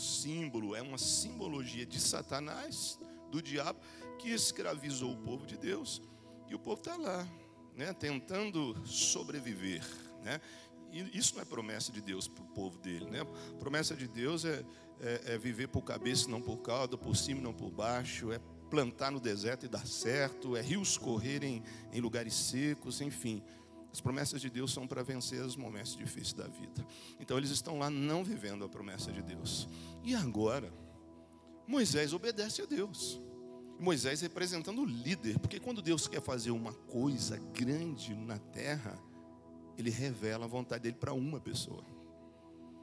símbolo, é uma simbologia de Satanás, do diabo, que escravizou o povo de Deus. E o povo está lá, né, tentando sobreviver. Né? E isso não é promessa de Deus para o povo dele. Né? Promessa de Deus é, é, é viver por cabeça, não por cauda, por cima, não por baixo, é plantar no deserto e dar certo, é rios correrem em lugares secos, enfim. As promessas de Deus são para vencer os momentos difíceis da vida. Então eles estão lá não vivendo a promessa de Deus. E agora, Moisés obedece a Deus. Moisés representando o líder, porque quando Deus quer fazer uma coisa grande na terra, ele revela a vontade dele para uma pessoa.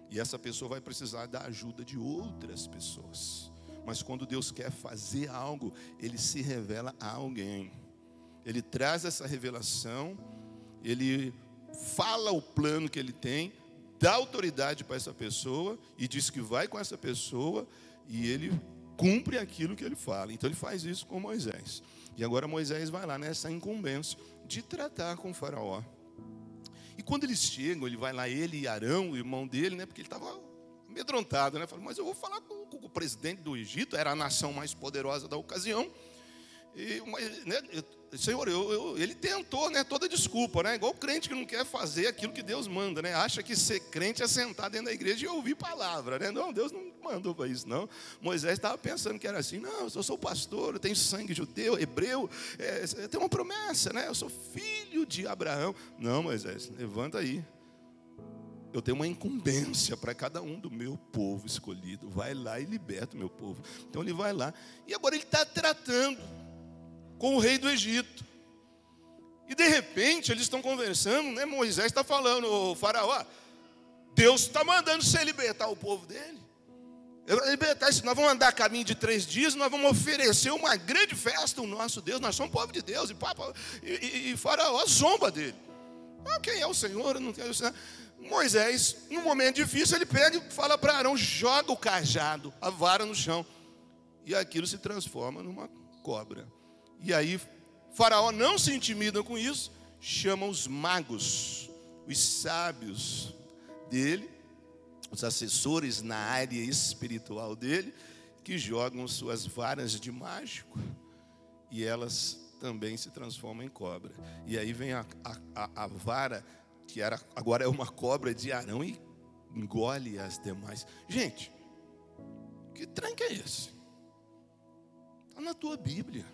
E essa pessoa vai precisar da ajuda de outras pessoas. Mas quando Deus quer fazer algo, ele se revela a alguém. Ele traz essa revelação, ele fala o plano que ele tem, dá autoridade para essa pessoa e diz que vai com essa pessoa e ele cumpre aquilo que ele fala. Então ele faz isso com Moisés. E agora Moisés vai lá nessa incumbência de tratar com faraó. E quando eles chegam, ele vai lá, ele e Arão, o irmão dele, né? Porque ele estava amedrontado, né? Falou, mas eu vou falar com, com, o presidente do Egito, era a nação mais poderosa da ocasião. E, mas, né, Senhor, eu, eu, ele tentou, né? Toda desculpa, né? Igual o crente que não quer fazer aquilo que Deus manda, né? Acha que ser crente é sentar dentro da igreja e ouvir palavra, né? Não, Deus não mandou para isso, não. Moisés estava pensando que era assim, não, eu sou pastor, eu tenho sangue judeu, hebreu, é, eu tenho uma promessa, né? Eu sou filho de Abraão. Não, Moisés, levanta aí, eu tenho uma incumbência para cada um do meu povo escolhido. Vai lá e liberta o meu povo. Então ele vai lá. E agora ele está tratando com o rei do Egito. E de repente eles estão conversando, né? Moisés está falando, o faraó, Deus está mandando você libertar o povo dele. Libertar, nós vamos andar caminho de três dias, nós vamos oferecer uma grande festa ao nosso Deus, nós somos povo de Deus, e, papa, e, e, e faraó zomba dele. Ah, quem é o Senhor? Eu não quero Senhor. Moisés, num momento difícil, ele pega e fala para Arão: joga o cajado, a vara no chão. E aquilo se transforma numa cobra. E aí, Faraó não se intimida com isso, chama os magos, os sábios dele, os assessores na área espiritual dele, que jogam suas varas de mágico e elas também se transformam em cobra. E aí vem a, a, a vara que era agora é uma cobra de Arão e engole as demais. Gente, que trem que é esse? Está na tua Bíblia.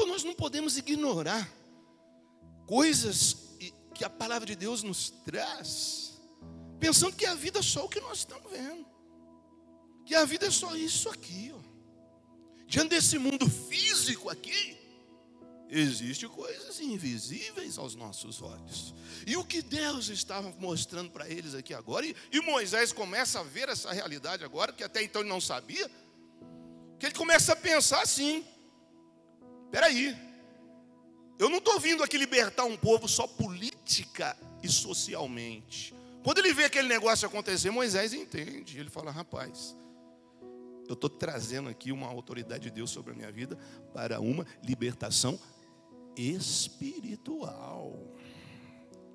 Então nós não podemos ignorar coisas que a palavra de Deus nos traz, pensando que a vida é só o que nós estamos vendo, que a vida é só isso aqui, ó. diante desse mundo físico aqui, Existem coisas invisíveis aos nossos olhos. E o que Deus estava mostrando para eles aqui agora, e, e, Moisés começa a ver essa realidade agora, que até então ele não sabia, que ele começa a pensar assim: peraí, eu não estou vindo aqui libertar um povo só política e socialmente. Quando ele vê aquele negócio acontecer, Moisés entende, ele fala: rapaz, eu estou trazendo aqui uma autoridade de Deus sobre a minha vida para uma libertação espiritual.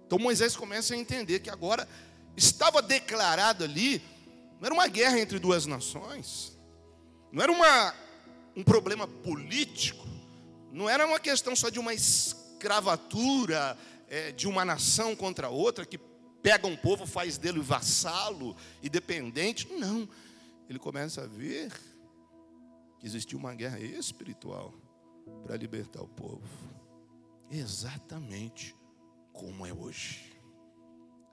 Então Moisés começa a entender que agora estava declarado ali, não era uma guerra entre duas nações, não era uma, um problema político, não era uma questão só de uma escravatura é, de uma nação contra outra, que pega um povo, faz dele vassalo e dependente. Não. Ele começa a ver que existia uma guerra espiritual para libertar o povo exatamente como é hoje.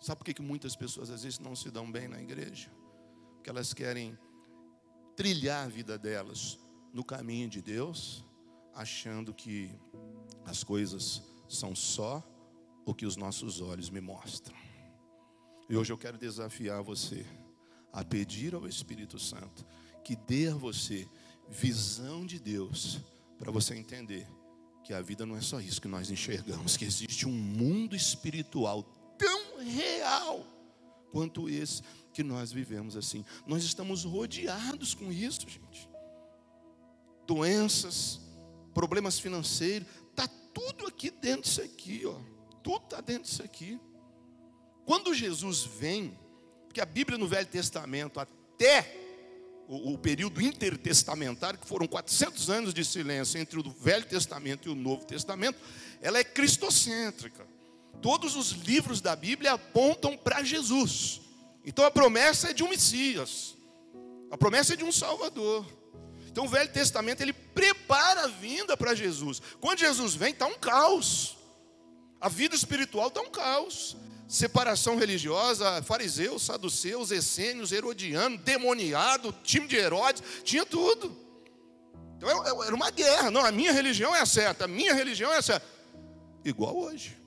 Sabe por que, que muitas pessoas às vezes não se dão bem na igreja? Porque elas querem trilhar a vida delas no caminho de Deus, achando que as coisas são só o que os nossos olhos me mostram. E hoje eu quero desafiar você a pedir ao Espírito Santo que dê a você visão de Deus para você entender que a vida não é só isso que nós enxergamos, que existe um mundo espiritual tão real quanto esse que nós vivemos assim. Nós estamos rodeados com isso, gente. Doenças, problemas financeiros, tá tudo aqui dentro disso aqui, ó. Tudo está dentro disso aqui. Quando Jesus vem, porque a Bíblia no Velho Testamento, até até o, o, período intertestamentário, que foram 400 anos de silêncio entre o Velho Testamento e o Novo Testamento, ela é cristocêntrica. Todos os livros da Bíblia apontam para Jesus. Então a promessa é de um Messias. A promessa é de um Salvador. Então o Velho Testamento ele prepara a vinda para Jesus. Quando Jesus vem, está um caos. A vida espiritual está um caos. Separação religiosa, fariseus, saduceus, essênios, herodiano, demoniado, time de Herodes, tinha tudo. Então era uma guerra. Não, a minha religião é a certa, a minha religião é a certa. Igual hoje.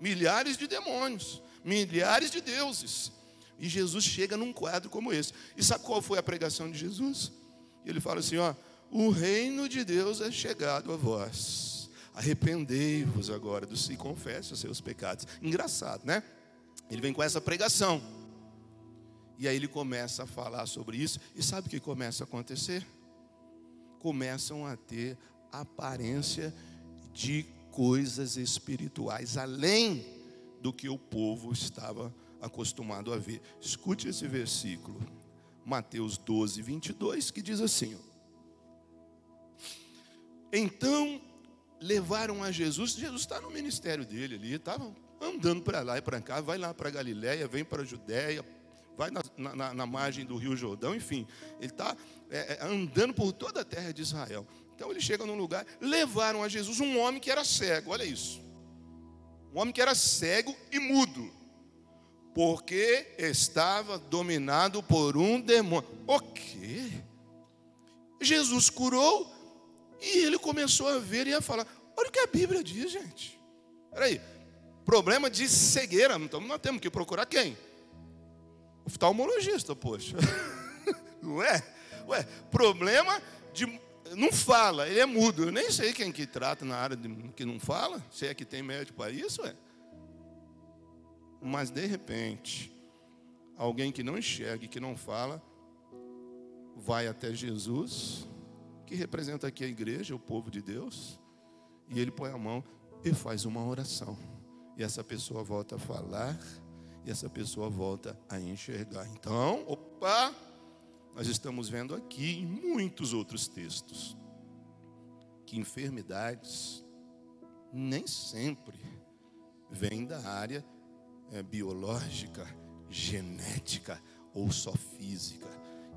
Milhares de demônios, milhares de deuses. E Jesus chega num quadro como esse. E sabe qual foi a pregação de Jesus? Ele fala assim: ó, o reino de Deus é chegado a vós. Arrependei-vos agora dos e confesse os seus pecados. Engraçado, né? Ele vem com essa pregação. E aí ele começa a falar sobre isso. E sabe o que começa a acontecer? Começam a ter aparência de coisas espirituais, além do que o povo estava acostumado a ver. Escute esse versículo, Mateus 12, 22, que diz assim: Então levaram a Jesus, Jesus está no ministério dele ali, estava andando para lá e para cá, vai lá para Galiléia, vem para a Judéia, vai na, na, na, margem do Rio Jordão, enfim, ele está é, é, andando por toda a terra de Israel. Então ele chega num lugar, levaram a Jesus um homem que era cego, olha isso. Um homem que era cego e mudo porque estava dominado por um demônio. O quê? Jesus curou e ele começou a ver e a falar. Olha o que a Bíblia diz, gente. Peraí, problema de cegueira, então nós temos que procurar quem? Oftalmologista, poxa. Não é? Ué, problema de. Não fala, ele é mudo. Eu nem sei quem que trata na área de, que não fala. Se é que tem médico para isso, é. Mas de repente, alguém que não enxerga e que não fala, vai até Jesus, que representa aqui a igreja, o povo de Deus, e ele põe a mão e faz uma oração. E essa pessoa volta a falar, e essa pessoa volta a enxergar. Então, opa, nós estamos vendo aqui em muitos outros textos que enfermidades nem sempre vêm da área é, biológica, genética ou só física,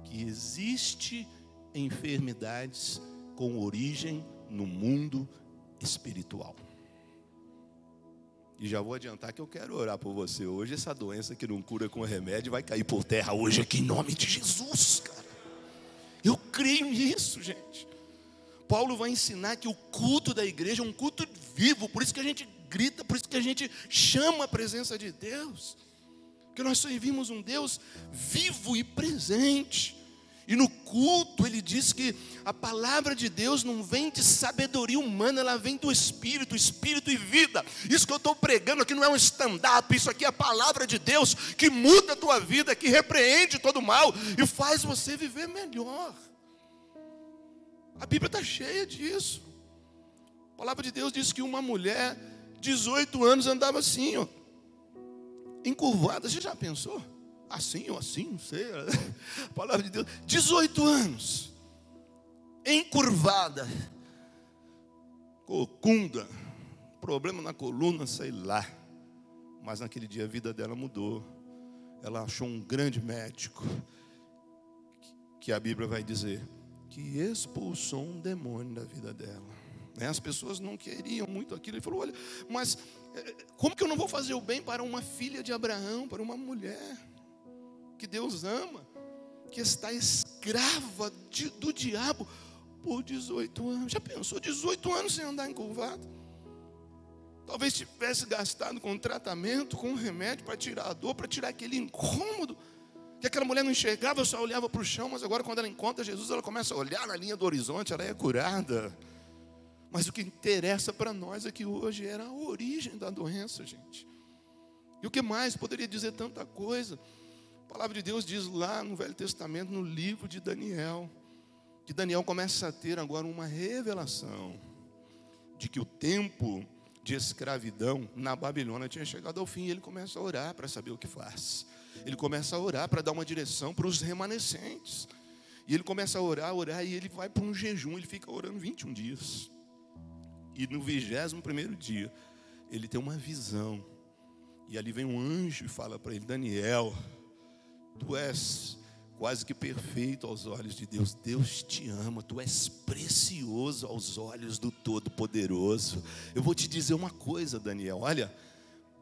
que existe enfermidades com origem no mundo espiritual. E já vou adiantar que eu quero orar por você hoje. Essa doença que não cura com remédio vai cair por terra hoje aqui em nome de Jesus, cara. Eu creio nisso, gente. Paulo vai ensinar que o culto da igreja é um culto vivo, por isso que a gente grita, por isso que a gente chama a presença de Deus. Que nós servimos um Deus vivo e presente. E no culto ele diz que a palavra de Deus não vem de sabedoria humana, ela vem do Espírito, Espírito e vida. Isso que eu estou pregando aqui não é um stand-up, isso aqui é a palavra de Deus que muda a tua vida, que repreende todo mal e faz você viver melhor. A Bíblia está cheia disso. A palavra de Deus diz que uma mulher 18 anos andava assim, ó, encurvada. Você já pensou? Assim ou assim, não sei. A palavra de Deus. 18 anos, encurvada, cocunda, problema na coluna, sei lá. Mas naquele dia a vida dela mudou. Ela achou um grande médico, que a Bíblia vai dizer, que expulsou um demônio da vida dela. Né? As pessoas não queriam muito aquilo. Ele falou: Olha, mas eh, como que eu não vou fazer o bem para uma filha de Abraão, para uma mulher que Deus ama, que está escrava de, do diabo por 18 anos? Já pensou? 18 anos sem andar encurvado? Talvez tivesse gastado com tratamento, com remédio para tirar a dor, para tirar aquele incômodo. Que aquela mulher não enxergava, só olhava para o chão, mas agora quando ela encontra Jesus, ela começa a olhar na linha do horizonte, ela é curada. Mas o que interessa para nós é que hoje era a origem da doença, gente. E o que mais? Poderia dizer tanta coisa. A palavra de Deus diz lá no Velho Testamento, no livro de Daniel, que Daniel começa a ter agora uma revelação de que o tempo de escravidão na Babilônia tinha chegado ao fim e ele começa a orar para saber o que faz. Ele começa a orar para dar uma direção para os remanescentes. E ele começa a orar, orar, e ele vai para um jejum, ele fica orando 21 dias. E no 21 primeiro dia, ele tem uma visão. E ali vem um anjo e fala para ele: Daniel, tu és quase que perfeito aos olhos de Deus. Deus te ama, tu és precioso aos olhos do Todo-Poderoso. Eu vou te dizer uma coisa, Daniel: olha,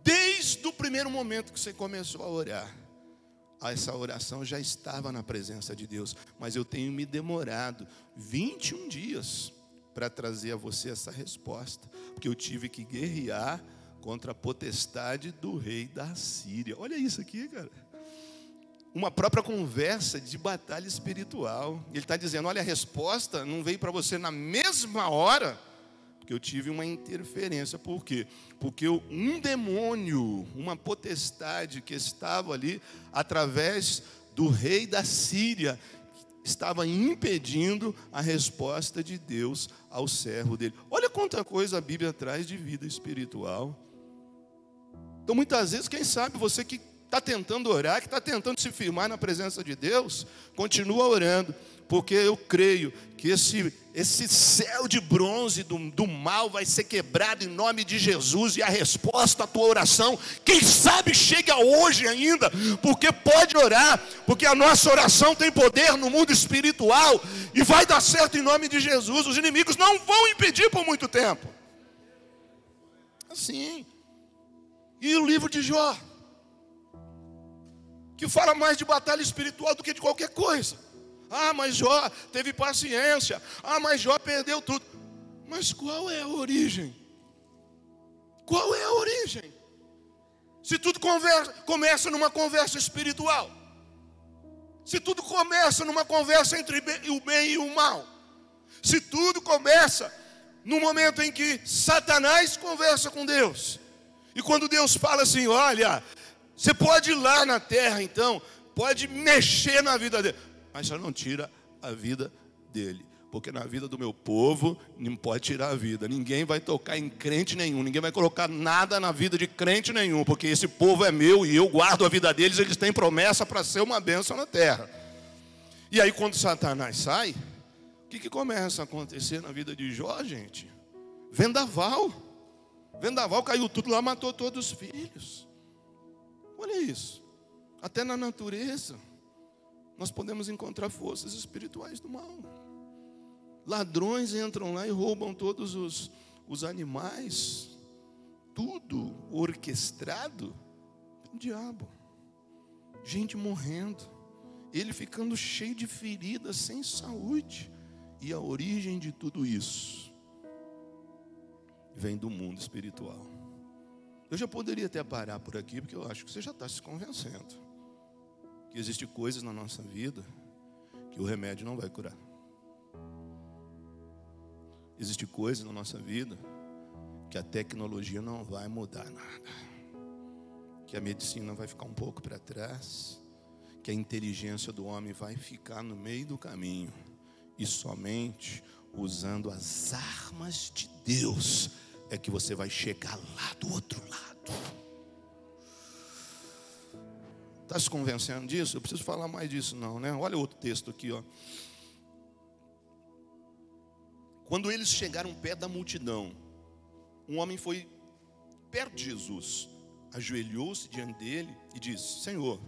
desde o primeiro momento que você começou a orar, essa oração já estava na presença de Deus, mas eu tenho me demorado 21 dias para trazer a você essa resposta, porque eu tive que guerrear contra a potestade do rei da Síria. Olha isso aqui, cara. Uma própria conversa de batalha espiritual. Ele está dizendo: olha, a resposta não veio para você na mesma hora, porque eu tive uma interferência. Por quê? Porque um demônio, uma potestade que estava ali, através do rei da Síria, estava impedindo a resposta de Deus ao servo dele. Olha quanta coisa a Bíblia traz de vida espiritual. Então, muitas vezes, quem sabe você que está tentando orar, que está tentando se firmar na presença de Deus, continua orando, porque eu creio que esse, esse céu de bronze do, do mal vai ser quebrado em nome de Jesus, e a resposta à tua oração, quem sabe chega hoje ainda, porque pode orar, porque a nossa oração tem poder no mundo espiritual, e vai dar certo em nome de Jesus, os inimigos não vão impedir por muito tempo. Assim. E o livro de Jó que fala mais de batalha espiritual do que de qualquer coisa. Ah, mas Jó teve paciência. Ah, mas Jó perdeu tudo. Mas qual é a origem? Qual é a origem? Se tudo conversa, começa numa conversa espiritual, se tudo começa numa conversa entre o bem e o mal, se tudo começa no momento em que Satanás conversa com Deus, e quando Deus fala assim: Olha, você pode ir lá na terra, então, pode mexer na vida dele, mas só não tira a vida dele. Porque na vida do meu povo não pode tirar a vida. Ninguém vai tocar em crente nenhum, ninguém vai colocar nada na vida de crente nenhum, porque esse povo é meu e eu guardo a vida deles, eles têm promessa para ser uma bênção na terra. E aí, quando Satanás sai, o que, que começa a acontecer na vida de Jó, gente? Vendaval. Vendaval caiu tudo lá, matou todos os filhos. Olha isso. Até na natureza, nós podemos encontrar forças espirituais do mal. Ladrões entram lá e roubam todos os, os animais, tudo orquestrado pelo diabo. Gente morrendo, ele ficando cheio de feridas, sem saúde. E a origem de tudo isso vem do mundo espiritual. Eu já poderia até parar por aqui, porque eu acho que você já está se convencendo que existem coisas na nossa vida que o remédio não vai curar. Existem coisas na nossa vida que a tecnologia não vai mudar nada. Que a medicina vai ficar um pouco para trás, que a inteligência do homem vai ficar no meio do caminho e somente usando as armas de Deus é que você vai chegar lá do outro lado. Está se convencendo disso? Eu preciso falar mais disso, não, né? Olha outro texto aqui, ó. Quando eles chegaram perto da multidão, um homem foi perto de Jesus, ajoelhou-se diante dele e disse: Senhor,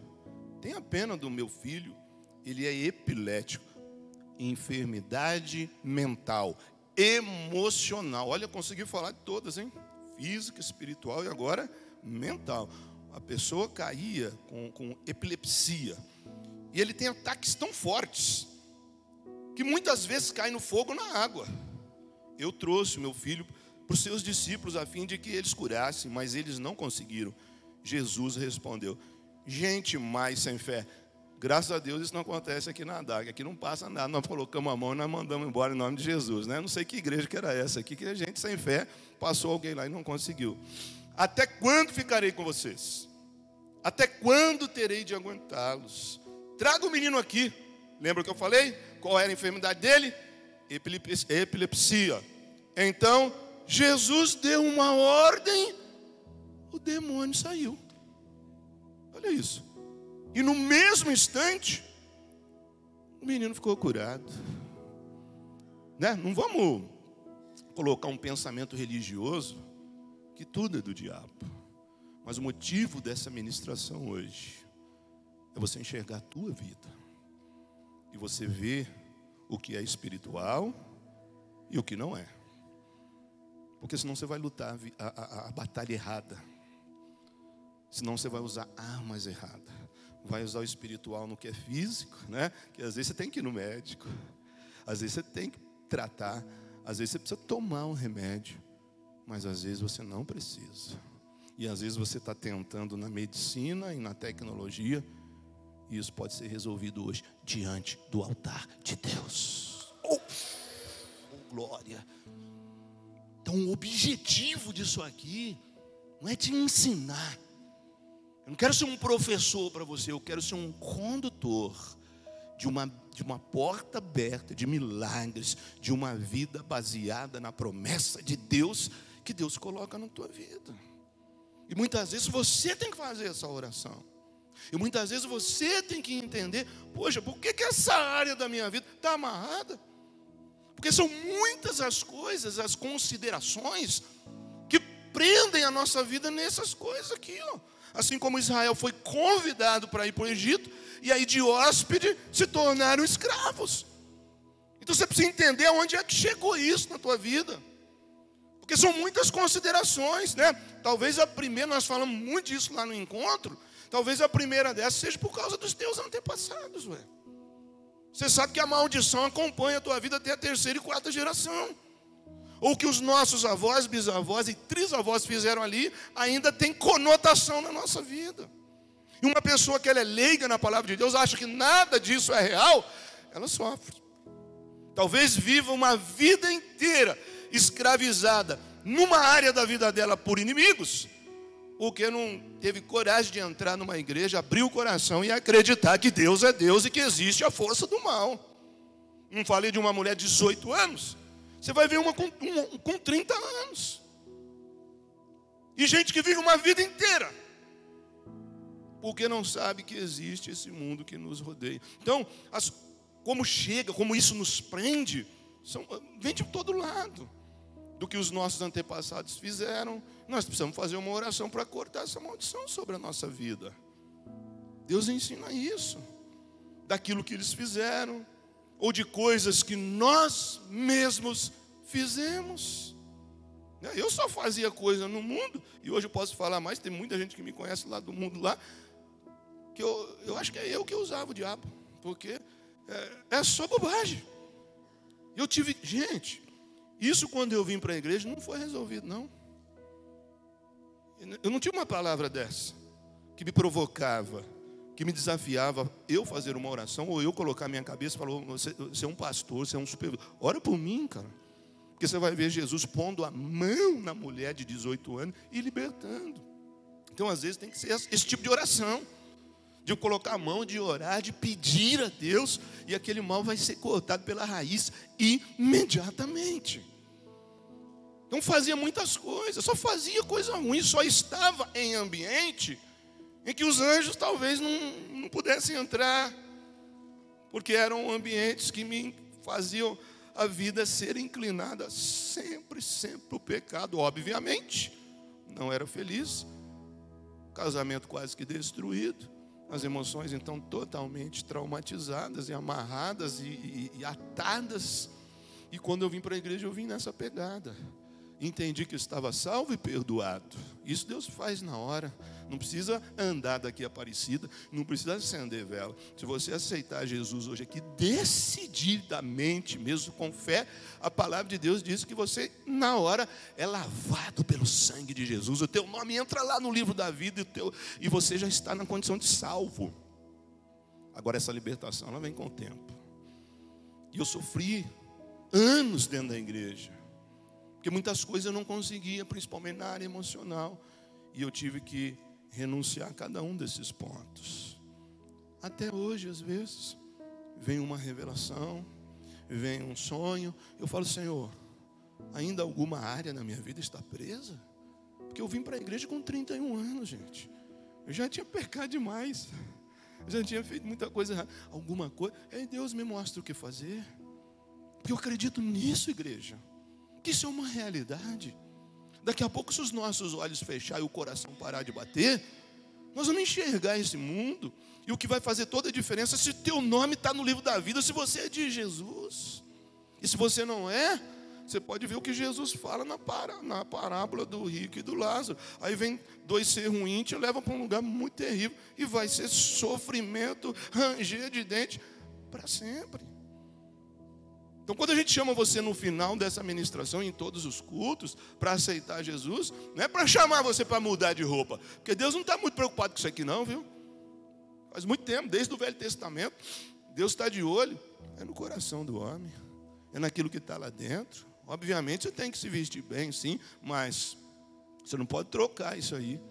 tenha pena do meu filho, ele é epilético, enfermidade mental emocional. Olha, consegui falar de todas, hein? Física, espiritual e agora mental. A pessoa caía com, com epilepsia. E ele tem ataques tão fortes que muitas vezes cai no fogo na água. Eu trouxe meu filho para os seus discípulos a fim de que eles curassem, mas eles não conseguiram. Jesus respondeu: Gente mais sem fé, Graças a Deus isso não acontece aqui na DAG. Aqui não passa nada. Nós colocamos a mão e nós mandamos embora em nome de Jesus. Né? Não sei que igreja que era essa aqui, que a gente sem fé passou alguém lá e não conseguiu. Até quando ficarei com vocês? Até quando terei de aguentá-los? Traga o menino aqui. Lembra o que eu falei? Qual era a enfermidade dele? Epilepsia. Então, Jesus deu uma ordem, o demônio saiu. Olha isso. E no mesmo instante, o menino ficou curado. Né? Não vamos colocar um pensamento religioso que tudo é do diabo. Mas o motivo dessa ministração hoje é você enxergar a tua vida. E você ver o que é espiritual e o que não é. Porque senão você vai lutar a, a, a batalha errada. Senão você vai usar armas erradas. Vai usar o espiritual no que é físico, né? Que às vezes você tem que ir no médico. Às vezes você tem que tratar. Às vezes você precisa tomar um remédio. Mas às vezes você não precisa. E às vezes você está tentando na medicina e na tecnologia. E isso pode ser resolvido hoje diante do altar de Deus. Oh, oh glória. Então o objetivo disso aqui não é te ensinar. Eu não quero ser um professor para você, eu quero ser um condutor de uma, de uma porta aberta de milagres, de uma vida baseada na promessa de Deus que Deus coloca na tua vida. E muitas vezes você tem que fazer essa oração. E muitas vezes você tem que entender, poxa, por que, que essa área da minha vida está amarrada? Porque são muitas as coisas, as considerações que prendem a nossa vida nessas coisas aqui, ó. Assim como Israel foi convidado para ir para o Egito, e aí de hóspede se tornaram escravos. Então você precisa entender aonde é que chegou isso na tua vida. Porque são muitas considerações, né? Talvez a primeira, nós falamos muito disso lá no encontro, talvez a primeira dessas seja por causa dos teus antepassados, ué. Você sabe que a maldição acompanha a tua vida até a terceira e quarta geração. Ou que os nossos avós, bisavós e trisavós fizeram ali, ainda tem conotação na nossa vida. E uma pessoa que ela é leiga na palavra de Deus, acha que nada disso é real, ela sofre. Talvez viva uma vida inteira escravizada numa área da vida dela por inimigos, porque não teve coragem de entrar numa igreja, abrir o coração e acreditar que Deus é Deus e que existe a força do mal. Não falei de uma mulher de 18 anos, você vai ver uma com, um, com 30 anos. E gente que vive uma vida inteira, porque não sabe que existe esse mundo que nos rodeia. Então, as, como chega, como isso nos prende, são, vem de todo lado do que os nossos antepassados fizeram, nós precisamos fazer uma oração para cortar essa maldição sobre a nossa vida. Deus ensina isso, daquilo que eles fizeram, ou de coisas que nós mesmos fizemos. Né? Eu só fazia coisa no mundo, e hoje eu posso falar mais, tem muita gente que me conhece lá do mundo lá, que eu, eu acho que é eu que usava o diabo, porque é, é só bobagem. Eu tive, gente, isso quando eu vim para a igreja não foi resolvido, não. Eu não tinha uma palavra dessa que me provocava, que me desafiava eu fazer uma oração ou eu colocar minha cabeça e falar: você, você é um pastor, você é um super. Ora por mim, cara. Porque você vai ver Jesus pondo a mão na mulher de 18 anos e libertando. Então, às vezes, tem que ser esse tipo de oração de colocar a mão, de orar, de pedir a Deus, e aquele mal vai ser cortado pela raiz imediatamente. Não fazia muitas coisas, só fazia coisa ruim, só estava em ambiente em que os anjos talvez não, não pudessem entrar, porque eram ambientes que me faziam a vida ser inclinada sempre, sempre o pecado, obviamente. Não era feliz, casamento quase que destruído, as emoções então totalmente traumatizadas e amarradas e, e, e atadas. E quando eu vim para a igreja, eu vim nessa pegada entendi que estava salvo e perdoado. Isso Deus faz na hora. Não precisa andar daqui Aparecida, não precisa acender vela. Se você aceitar Jesus hoje aqui, decididamente, mesmo com fé, a palavra de Deus diz que você, na hora, é lavado pelo sangue de Jesus. O teu nome entra lá no livro da vida e, teu, e você já está na condição de salvo. Agora, essa libertação, ela vem com o tempo. E eu sofri anos dentro da igreja porque muitas coisas eu não conseguia, principalmente na área emocional. E eu tive que renunciar a cada um desses pontos. Até hoje, às vezes, vem uma revelação, vem um sonho. Eu falo, Senhor, ainda alguma área na minha vida está presa? Porque eu vim para a igreja com 31 anos, gente. Eu já tinha pecado demais. Eu já tinha feito muita coisa errada. Alguma coisa. Aí Deus me mostra o que fazer. Porque eu acredito nisso, igreja. Isso é uma realidade. Daqui a pouco, se os nossos olhos fecharem e o coração parar de bater, nós vamos enxergar esse mundo. E o que vai fazer toda a diferença é se teu nome está no livro da vida, se você é de Jesus. E se você não é, você pode ver o que Jesus fala na, para, na parábola do rico e do Lázaro. Aí vem dois ser ruins, te leva para um lugar muito terrível e vai ser sofrimento, ranger de dente para sempre. Então, quando a gente chama você no final dessa ministração, em todos os cultos, para aceitar Jesus, não é para chamar você para mudar de roupa, porque Deus não está muito preocupado com isso aqui, não, viu? Faz muito tempo, desde o Velho Testamento, Deus está de olho, é no coração do homem, é naquilo que está lá dentro. Obviamente você tem que se vestir bem, sim, mas você não pode trocar isso aí.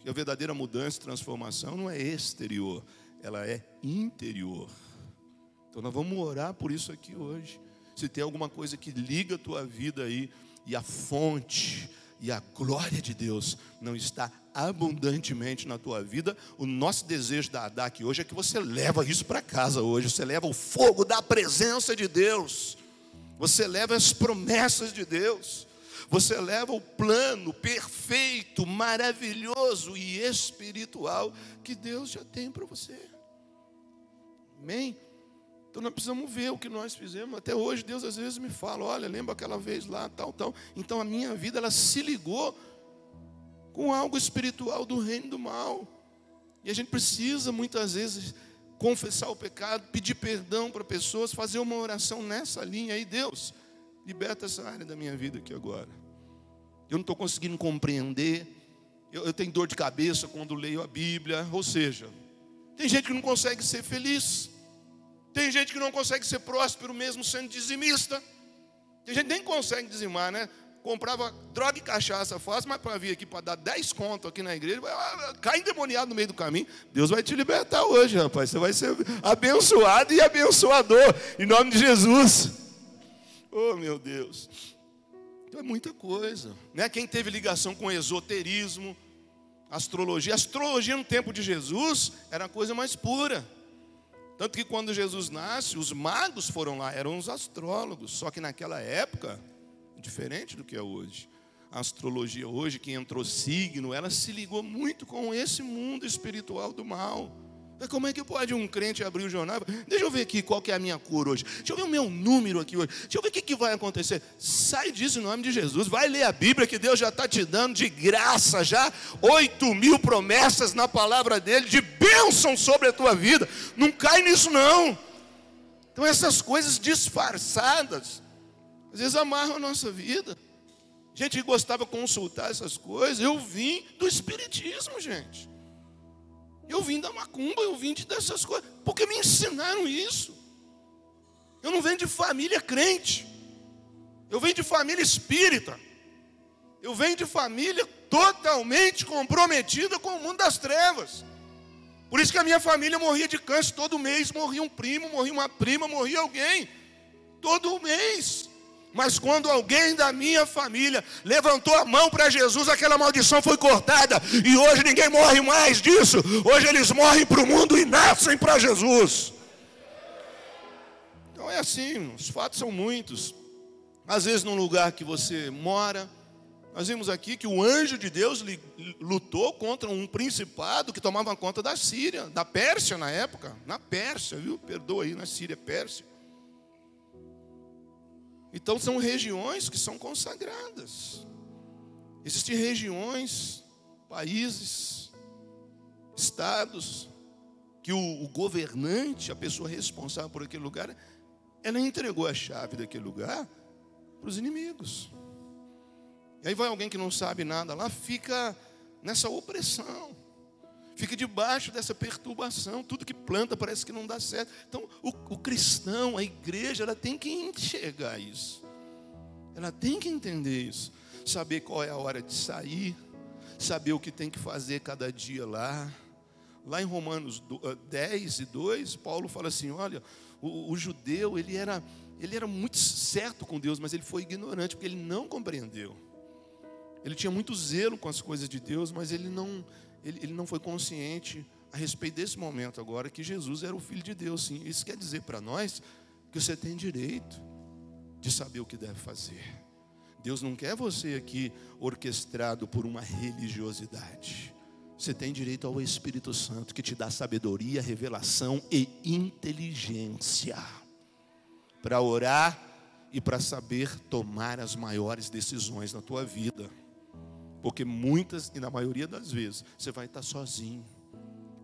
Que a verdadeira mudança e transformação não é exterior, ela é interior. Então nós vamos orar por isso aqui hoje. Se tem alguma coisa que liga a tua vida aí e a fonte e a glória de Deus não está abundantemente na tua vida, o nosso desejo da aqui hoje é que você leva isso para casa hoje, você leva o fogo da presença de Deus você leva as promessas de Deus, você leva o plano perfeito, maravilhoso e espiritual que Deus já tem para você. Amém? Então nós precisamos ver o que nós fizemos. Até hoje Deus às vezes me fala, olha, lembra aquela vez lá, tal, tal. Então a minha vida ela se ligou com algo espiritual do reino do mal. E a gente precisa muitas vezes confessar o pecado, pedir perdão para pessoas, fazer uma oração nessa linha aí, Deus, liberta essa área da minha vida aqui agora. Eu não estou conseguindo compreender, eu, eu tenho dor de cabeça quando leio a Bíblia, ou seja, tem gente que não consegue ser feliz, tem gente que não consegue ser próspero mesmo sendo dizimista, tem gente que nem consegue dizimar, né? comprava droga e cachaça fácil, mas para vir aqui para dar 10 contos aqui na igreja, cai endemoniado no meio do caminho. Deus vai te libertar hoje, rapaz. Você vai ser abençoado e abençoador, em nome de Jesus. Oh, meu Deus. Então é muita coisa. Né? Quem teve ligação com esoterismo, astrologia. Astrologia no tempo de Jesus era a coisa mais pura. Tanto que quando Jesus nasce, os magos foram lá, eram os astrólogos. Só que naquela época, diferente do que é hoje. A astrologia hoje, que entrou signo, ela se ligou muito com esse mundo espiritual do mal. Como é que pode um crente abrir o jornal? Deixa eu ver aqui qual que é a minha cor hoje. Deixa eu ver o meu número aqui hoje. Deixa eu ver o que, que vai acontecer. Sai disso em nome de Jesus. Vai ler a Bíblia que Deus já está te dando de graça já. Oito mil promessas na palavra dele de bênção sobre a tua vida. Não cai nisso não. Então essas coisas disfarçadas às vezes amarram a nossa vida. Gente que gostava de consultar essas coisas, eu vim do Espiritismo, gente. Eu vim da macumba, eu vim de dessas coisas, porque me ensinaram isso. Eu não venho de família crente, eu venho de família espírita, eu venho de família totalmente comprometida com o mundo das trevas. Por isso que a minha família morria de câncer todo mês, morria um primo, morria uma prima, morria alguém, todo mês. Mas quando alguém da minha família levantou a mão para Jesus, aquela maldição foi cortada. E hoje ninguém morre mais disso. Hoje eles morrem para o mundo e nascem para Jesus. Então é assim, os fatos são muitos. Às vezes, num lugar que você mora, nós vimos aqui que o anjo de Deus lutou contra um principado que tomava conta da Síria, da Pérsia na época. Na Pérsia, viu? Perdoa aí, na Síria, Pérsia. Então são regiões que são consagradas. Existem regiões, países, estados, que o, o, governante, a pessoa responsável por aquele lugar, ela entregou a chave daquele lugar para os inimigos. E aí vai alguém que não sabe nada lá, fica nessa opressão fica debaixo dessa perturbação. Tudo que planta parece que não dá certo. Então, o, o cristão, a igreja, ela tem que enxergar isso. Ela tem que entender isso. Saber qual é a hora de sair. Saber o que tem que fazer cada dia lá. Lá em Romanos 10 ah, e 2, Paulo fala assim: olha, o, o judeu, ele era, ele era muito certo com Deus, mas ele foi ignorante, porque ele não compreendeu. Ele tinha muito zelo com as coisas de Deus, mas ele não, ele, ele não foi consciente a respeito desse momento agora que Jesus era o Filho de Deus, sim. Isso quer dizer para nós que você tem direito de saber o que deve fazer. Deus não quer você aqui orquestrado por uma religiosidade. Você tem direito ao Espírito Santo que te dá sabedoria, revelação e inteligência para orar e para saber tomar as maiores decisões na tua vida. Porque muitas e na maioria das vezes você vai estar sozinho.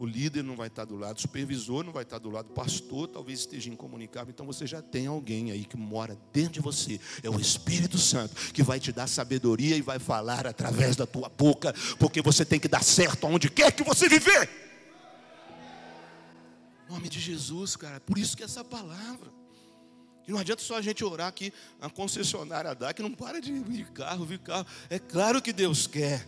O líder não vai estar do lado, o supervisor não vai estar do lado, o pastor talvez esteja incomunicável. Então você já tem alguém aí que mora dentro de você. É o Espírito Santo que vai te dar sabedoria e vai falar através da tua boca, porque você tem que dar certo aonde quer que você viver. Em nome de Jesus, cara. Por isso que essa palavra. E não adianta só a gente orar aqui, a concessionária dá, que não para de vir carro, vir carro. É claro que Deus quer.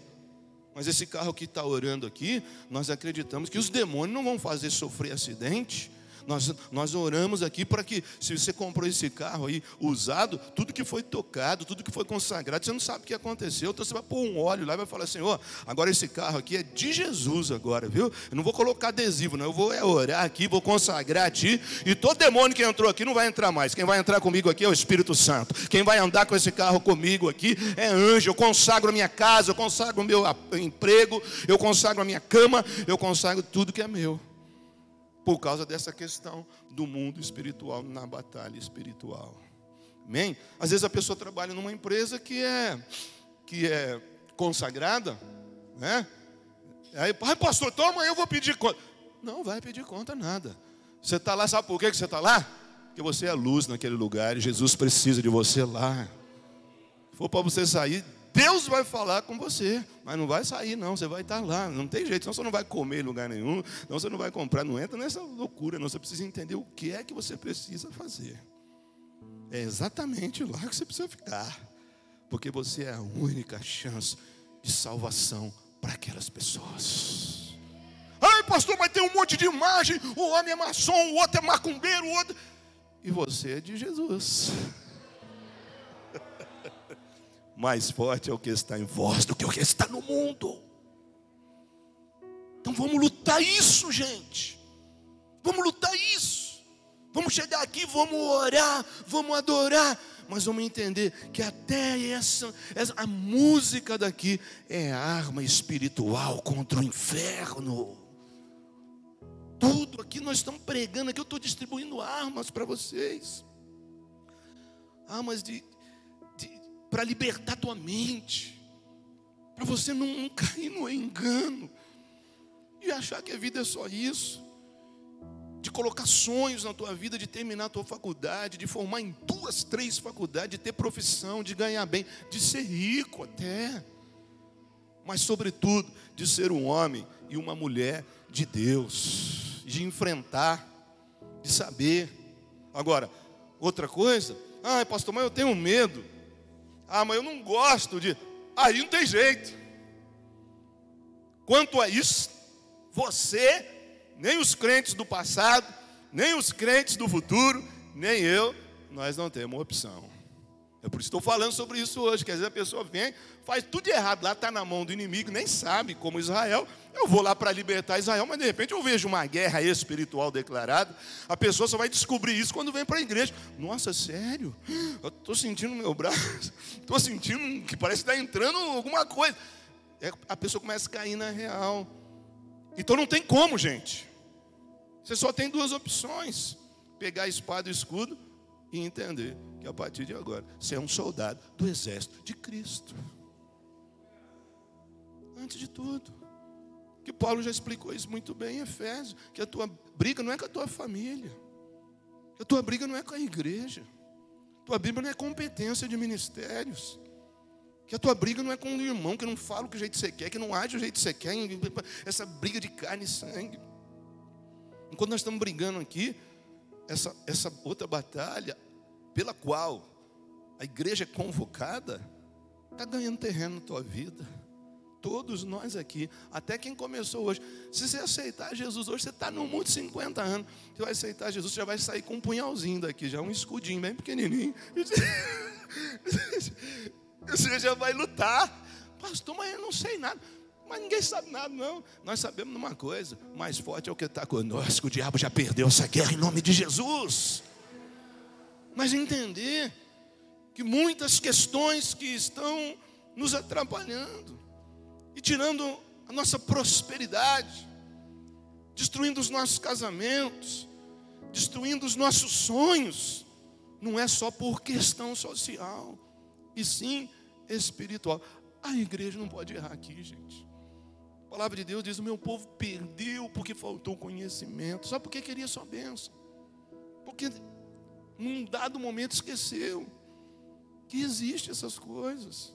Mas esse carro que está orando aqui, nós acreditamos que os demônios não vão fazer sofrer acidente. Nós, nós oramos aqui para que, se você comprou esse carro aí usado, tudo que foi tocado, tudo que foi consagrado, você não sabe o que aconteceu. Então você vai pôr um óleo lá e vai falar ó, agora esse carro aqui é de Jesus, agora, viu? Eu não vou colocar adesivo, não. Eu vou é, orar aqui, vou consagrar a ti. E todo demônio que entrou aqui não vai entrar mais. Quem vai entrar comigo aqui é o Espírito Santo. Quem vai andar com esse carro comigo aqui é anjo. Eu consagro a minha casa, eu consagro o meu emprego, eu consagro a minha cama, eu consagro tudo que é meu por causa dessa questão do mundo espiritual, na batalha espiritual. Amém? Às vezes a pessoa trabalha numa empresa que é, que é consagrada, né? Aí, pastor, então amanhã eu vou pedir conta. Não vai pedir conta nada. Você está lá, sabe por que você está lá? Porque você é luz naquele lugar e Jesus precisa de você lá. Se for para você sair, Deus vai falar com você, mas não vai sair, não. Você vai estar lá, não tem jeito, senão você não vai comer em lugar nenhum, não você não vai comprar, não entra nessa loucura, não. Você precisa entender o que é que você precisa fazer. É exatamente lá que você precisa ficar, porque você é a única chance de salvação para aquelas pessoas. Ai, pastor, mas tem um monte de imagem. O homem é maçom, o outro é macumbeiro, o outro. E você é de Jesus mais forte é o que está em vós do que o que está no mundo. Então vamos lutar isso, gente. Vamos lutar isso. Vamos chegar aqui, vamos orar, vamos adorar, mas vamos entender que até essa, essa a música daqui é arma espiritual contra o inferno. Tudo aqui nós estamos pregando, aqui eu estou distribuindo armas para vocês. Armas de, para libertar tua mente, para você não, não cair no engano e achar que a vida é só isso, de colocar sonhos na tua vida, de terminar a tua faculdade, de formar em duas, três faculdades, de ter profissão, de ganhar bem, de ser rico até, mas sobretudo de ser um homem e uma mulher de Deus, de enfrentar, de saber. Agora, outra coisa, ah, pastor, mas eu tenho medo. Ah, mas eu não gosto de. Aí não tem jeito. Quanto a isso, você, nem os crentes do passado, nem os crentes do futuro, nem eu, nós não temos opção. É por isso que estou falando sobre isso hoje, que às vezes a pessoa vem, faz tudo errado lá, está na mão do inimigo, nem sabe como Israel. Eu vou lá para libertar Israel, mas de repente eu vejo uma guerra espiritual declarada. A pessoa só vai descobrir isso quando vem para a igreja. Nossa, sério? Eu estou sentindo meu braço, estou sentindo que parece que está entrando alguma coisa. É, a pessoa começa a cair na real. Então não tem como, gente. Você só tem duas opções: pegar a espada e o escudo e entender que a partir de agora você é um soldado do exército de Cristo. Antes de tudo, que Paulo já explicou isso muito bem em Efésios, que a tua briga não é com a tua família, que a tua briga não é com a igreja, tua briga não é competência de ministérios, que a tua briga não é com o irmão que não fala o que jeito que você quer, que não age o jeito que você quer, essa briga de carne e sangue. Enquanto nós estamos brigando aqui, essa, essa outra batalha, pela qual a igreja é convocada, está ganhando terreno na tua vida. Todos nós aqui, até quem começou hoje. Se você aceitar Jesus hoje, você está no mundo de 50 anos. Você vai aceitar Jesus, você já vai sair com um punhalzinho daqui, já um escudinho bem pequenininho. Você já vai lutar. Pastor, mas eu não sei nada. Mas ninguém sabe nada, não. Nós sabemos uma coisa: mais forte é o que está conosco. O diabo já perdeu essa guerra em nome de Jesus. Mas entender que muitas questões que estão nos atrapalhando e tirando a nossa prosperidade, destruindo os nossos casamentos, destruindo os nossos sonhos, não é só por questão social, e sim espiritual. A igreja não pode errar aqui, gente. A palavra de Deus diz: o meu povo perdeu porque faltou conhecimento. Sabe por que queria sua bênção? Porque num dado momento esqueceu que existe essas coisas,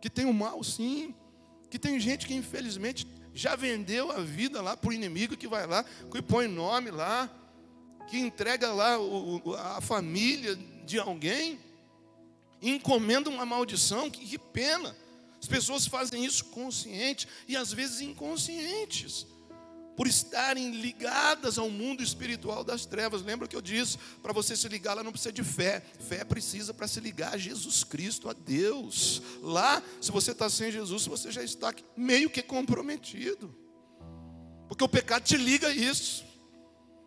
que tem o mal sim, que tem gente que infelizmente já vendeu a vida lá para o inimigo que vai lá, que põe nome lá, que entrega lá o, a família de alguém, encomenda uma maldição, que, que pena. As pessoas fazem isso consciente e às vezes inconscientes por estarem ligadas ao mundo espiritual das trevas. Lembra que eu disse? Para você se ligar, ela não precisa de fé. Fé precisa para se ligar a Jesus Cristo, a Deus. Lá, se você está sem Jesus, você já está meio que comprometido. Porque o pecado te liga a isso.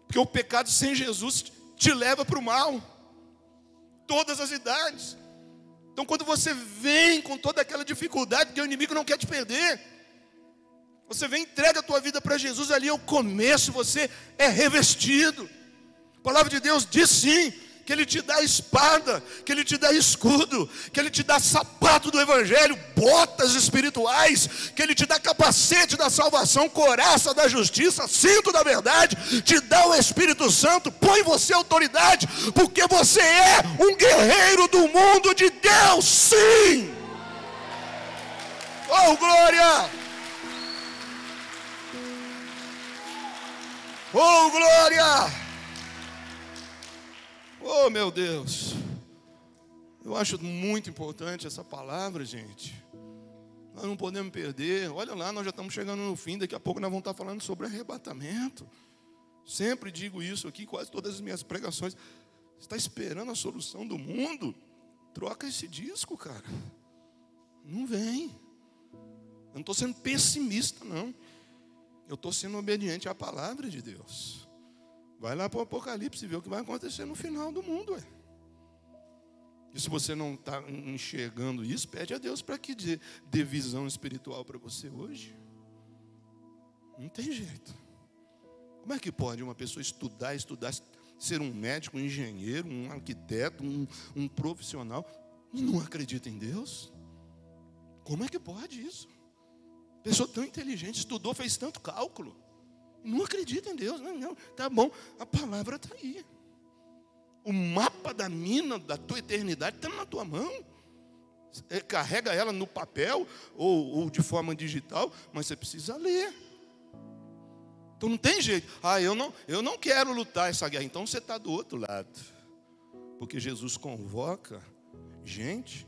Porque o pecado sem Jesus te leva para o mal. Todas as idades. Então, quando você vem com toda aquela dificuldade, que o inimigo não quer te perder, você vem, entrega a tua vida para Jesus, ali é o começo, você é revestido. A palavra de Deus diz sim, que Ele te dá espada, que Ele te dá escudo, que Ele te dá sapato do Evangelho, botas espirituais, que Ele te dá capacete da salvação, coraça da justiça, cinto da verdade, te dá o Espírito Santo, põe você autoridade, porque você é um guerreiro do mundo de Deus, sim! Oh, glória! Oh, glória! Oh, meu Deus! Eu acho muito importante essa palavra, gente. Nós não podemos perder. Olha lá, nós já estamos chegando no fim. Daqui a pouco nós vamos estar falando sobre arrebatamento. Sempre digo isso aqui, quase todas as minhas pregações. Você está esperando a solução do mundo? Troca esse disco, cara. Não vem. Eu não estou sendo pessimista, não. Eu estou sendo obediente à palavra de Deus. Vai lá para o Apocalipse e vê o que vai acontecer no final do mundo. Ué. E se você não está enxergando isso, pede a Deus para que dê, dê visão espiritual para você hoje. Não tem jeito. Como é que pode uma pessoa estudar, estudar, ser um médico, um engenheiro, um arquiteto, um, um profissional, e não acredita em Deus? Como é que pode isso? Pessoa tão inteligente, estudou, fez tanto cálculo. Não acredita em Deus, não, não. Tá bom, a palavra está aí. O mapa da mina da tua eternidade está na tua mão. É, carrega ela no papel ou, ou de forma digital, mas você precisa ler. Então não tem jeito. Ah, eu não, eu não quero lutar essa guerra. Então você está do outro lado. Porque Jesus convoca gente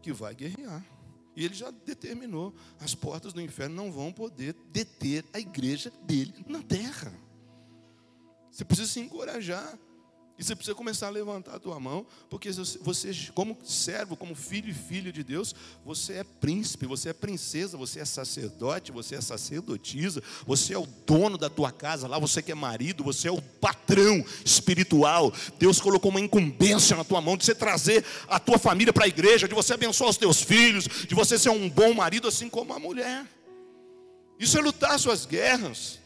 que vai guerrear. E ele já determinou: as portas do inferno não vão poder deter a igreja dele na terra. Você precisa se encorajar. E você precisa começar a levantar a tua mão, porque você, como servo, como filho e filha de Deus, você é príncipe, você é princesa, você é sacerdote, você é sacerdotisa, você é o dono da tua casa lá, você que é marido, você é o patrão espiritual. Deus colocou uma incumbência na tua mão de você trazer a tua família para a igreja, de você abençoar os teus filhos, de você ser um bom marido, assim como a mulher. Isso é lutar suas guerras.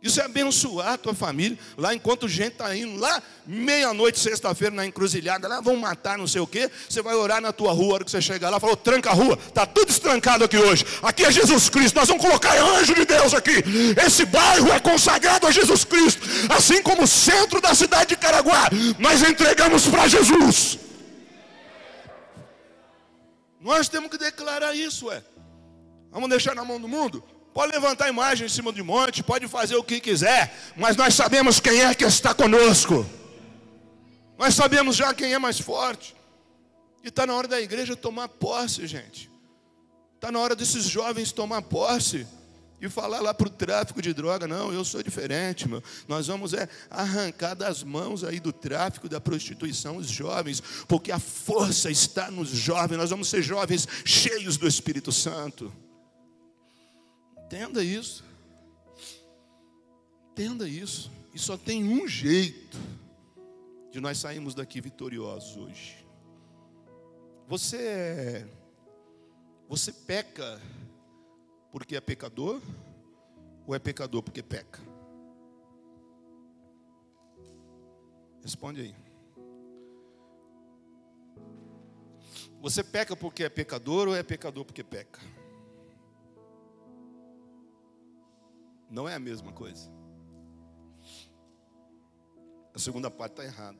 Isso é abençoar a tua família. Lá enquanto gente está indo lá, meia-noite, sexta-feira, na encruzilhada, lá vão matar não sei o quê. Você vai orar na tua rua, a hora que você chegar lá, falou, tranca a rua, está tudo estrancado aqui hoje. Aqui é Jesus Cristo, nós vamos colocar anjo de Deus aqui. Esse bairro é consagrado a Jesus Cristo. Assim como o centro da cidade de Caraguá, nós entregamos para Jesus. Nós temos que declarar isso, é. Vamos deixar na mão do mundo? Pode levantar imagem em cima do monte, pode fazer o que quiser, mas nós sabemos quem é que está conosco. Nós sabemos já quem é mais forte. E está na hora da igreja tomar posse, gente. Está na hora desses jovens tomar posse e falar lá para o tráfico de droga, não, eu sou diferente, meu. Nós vamos é, arrancar das mãos aí do tráfico, da prostituição, os jovens, porque a força está nos jovens, nós vamos ser jovens cheios do Espírito Santo. Entenda isso. Entenda isso. E só tem um jeito de nós sairmos daqui vitoriosos hoje. Você é, você peca porque é pecador ou é pecador porque peca? Responde aí. Você peca porque é pecador ou é pecador porque peca? Não é a mesma coisa. A segunda parte está errada.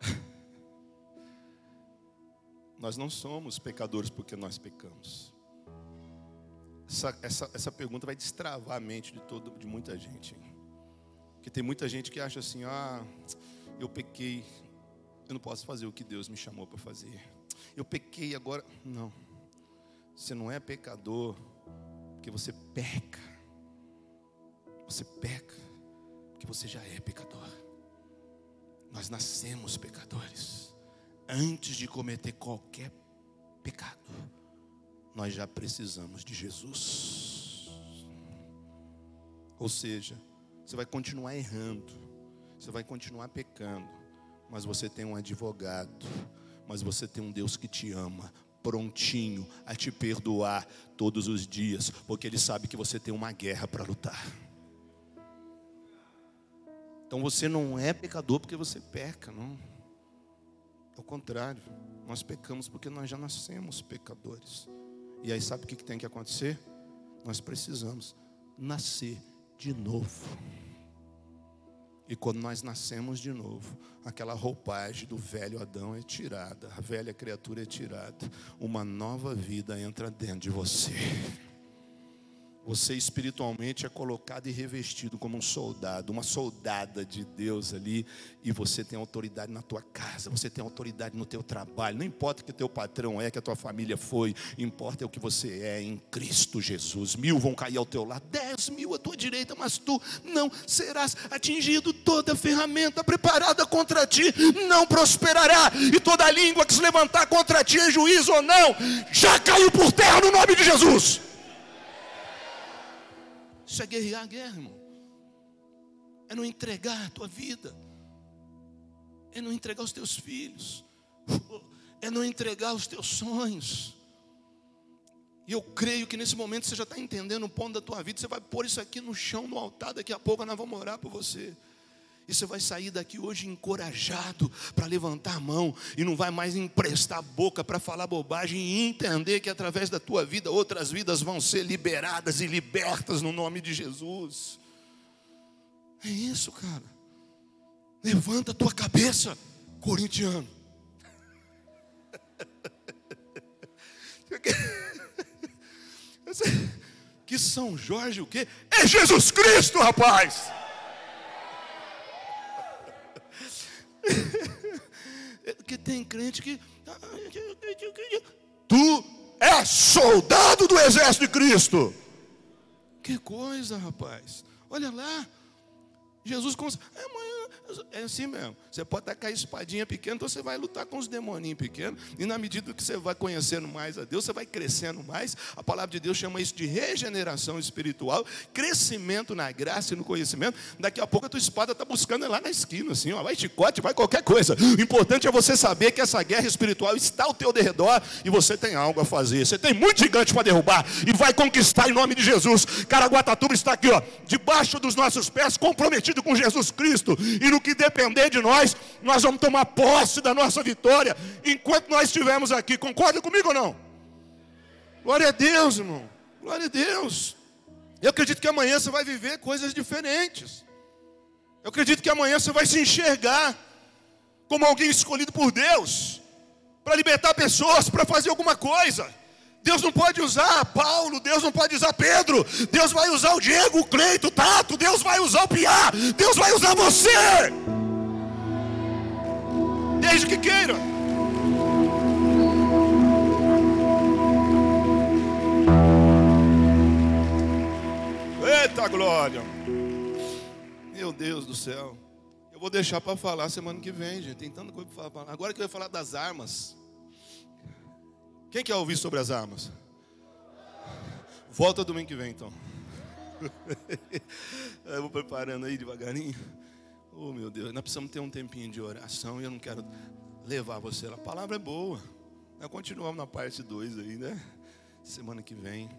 Nós não somos pecadores porque nós pecamos. Essa, essa, essa pergunta vai destravar a mente de, todo, de muita gente. Porque tem muita gente que acha assim: ah, eu pequei, eu não posso fazer o que Deus me chamou para fazer. Eu pequei agora. Não, você não é pecador, porque você peca. Você peca, porque você já é pecador. Nós nascemos pecadores. Antes de cometer qualquer pecado, nós já precisamos de Jesus. Ou seja, você vai continuar errando, você vai continuar pecando, mas você tem um advogado, mas você tem um Deus que te ama, prontinho a te perdoar todos os dias, porque Ele sabe que você tem uma guerra para lutar. Então você não é pecador porque você peca, não. Ao contrário, nós pecamos porque nós já nascemos pecadores. E aí sabe o que tem que acontecer? Nós precisamos nascer de novo. E quando nós nascemos de novo, aquela roupagem do velho Adão é tirada, a velha criatura é tirada, uma nova vida entra dentro de você. Você espiritualmente é colocado e revestido como um soldado, uma soldada de Deus ali, e você tem autoridade na tua casa, você tem autoridade no teu trabalho. Não importa que teu patrão é, que a tua família foi, importa é o que você é em Cristo Jesus. Mil vão cair ao teu lado, dez mil à tua direita, mas tu não serás atingido. Toda ferramenta preparada contra ti não prosperará, e toda língua que se levantar contra ti em juízo ou não, já caiu por terra no nome de Jesus. Isso é guerrear a guerra, irmão. É não entregar a tua vida. É não entregar os teus filhos. É não entregar os teus sonhos. E eu creio que nesse momento você já está entendendo o ponto da tua vida. Você vai pôr isso aqui no chão, no altar. Daqui a pouco nós vamos orar por você. E você vai sair daqui hoje encorajado para levantar a mão e não vai mais emprestar a boca para falar bobagem e entender que através da tua vida outras vidas vão ser liberadas e libertas no nome de Jesus. É isso, cara. Levanta a tua cabeça, corintiano. Que São Jorge o quê? É Jesus Cristo, rapaz! Porque tem crente que. Tu é soldado do exército de Cristo. Que coisa, rapaz. Olha lá. Jesus, é, é assim mesmo. Você pode tacar espadinha pequena, então você vai lutar com os demoninhos pequenos. E na medida que você vai conhecendo mais a Deus, você vai crescendo mais. A palavra de Deus chama isso de regeneração espiritual, crescimento na graça e no conhecimento. Daqui a pouco a tua espada está buscando lá na esquina, assim, ó, vai chicote, vai qualquer coisa. O importante é você saber que essa guerra espiritual está ao teu derredor e você tem algo a fazer. Você tem muito gigante para derrubar e vai conquistar em nome de Jesus. Caraguatatuba está aqui, ó, debaixo dos nossos pés, comprometido com Jesus Cristo. E no que depender de nós, nós vamos tomar posse da nossa vitória enquanto nós estivermos aqui. Concorda comigo ou não? Glória a Deus, irmão. Glória a Deus. Eu acredito que amanhã você vai viver coisas diferentes. Eu acredito que amanhã você vai se enxergar como alguém escolhido por Deus para libertar pessoas, para fazer alguma coisa. Deus não pode usar Paulo, Deus não pode usar Pedro, Deus vai usar o Diego, o Cleito, o Tato, Deus vai usar o Piá, Deus vai usar você. Desde que queira. Eita glória. Meu Deus do céu. Eu vou deixar para falar semana que vem, gente. Tem tanta coisa para falar. Agora que eu ia falar das armas. Quem quer ouvir sobre as armas? Volta domingo que vem, então. eu vou preparando aí devagarinho. Oh, meu Deus, nós precisamos ter um tempinho de oração e eu não quero levar você. A palavra é boa. Nós continuamos na parte 2 aí, né? Semana que vem.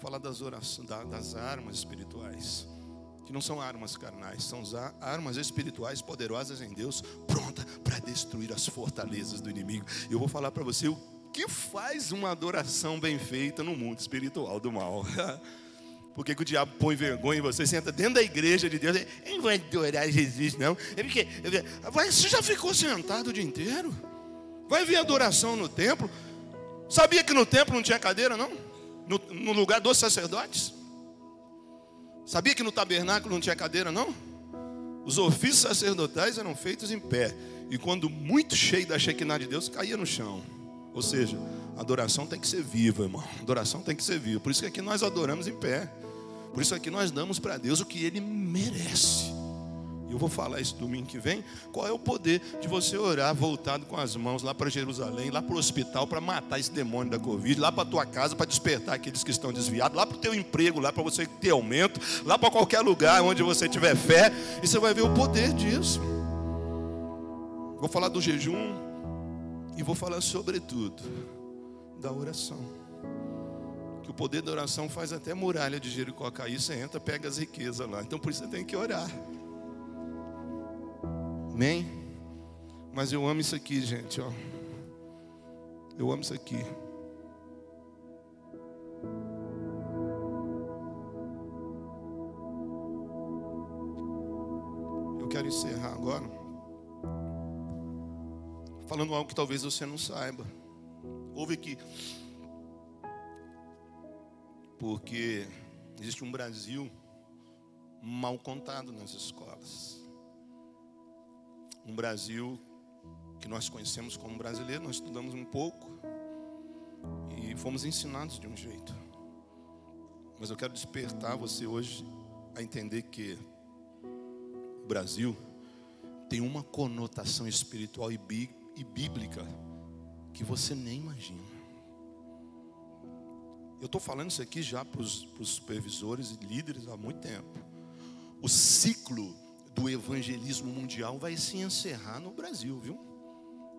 Falar das orações, das armas espirituais. Que não são armas carnais, são armas espirituais poderosas em Deus, pronta para destruir as fortalezas do inimigo. Eu vou falar para você o que faz uma adoração bem feita no mundo espiritual do mal. Por que, que, o diabo põe vergonha em você? Entra dentro da igreja de Deus. Ele não vai adorar Jesus, não. É porque, você já ficou sentado o dia inteiro? Vai ver adoração no templo? Sabia que no templo não tinha cadeira, não? No, no lugar dos sacerdotes? Sabia que no tabernáculo não tinha cadeira, não? Os ofícios sacerdotais eram feitos em pé. E quando muito cheio da Shekinah de Deus, caía no chão. Ou seja, adoração tem que ser viva, irmão. Adoração tem que ser viva. Por isso que aqui nós adoramos em pé. Por isso aqui nós damos para Deus o que Ele merece. Eu vou falar isso domingo que vem. Qual é o poder de você orar voltado com as mãos lá para Jerusalém, lá para o hospital, para matar esse demônio da Covid, lá para a tua casa, para despertar aqueles que estão desviados, lá para o teu emprego, lá para você ter aumento, lá para qualquer lugar onde você tiver fé, e você vai ver o poder disso. Vou falar do jejum e vou falar sobretudo da oração que o poder da oração faz até a muralha de Jericó cair, você entra, pega as riquezas lá. Então por isso você tem que orar. Amém? Mas eu amo isso aqui, gente, ó. Eu amo isso aqui. Falando algo que talvez você não saiba. Houve aqui porque existe um Brasil mal contado nas escolas. Um Brasil que nós conhecemos como brasileiro, nós estudamos um pouco e fomos ensinados de um jeito. Mas eu quero despertar você hoje a entender que o Brasil tem uma conotação espiritual e bíblica que você nem imagina. Eu estou falando isso aqui já para os supervisores e líderes há muito tempo. O ciclo do evangelismo mundial vai se encerrar no Brasil, viu?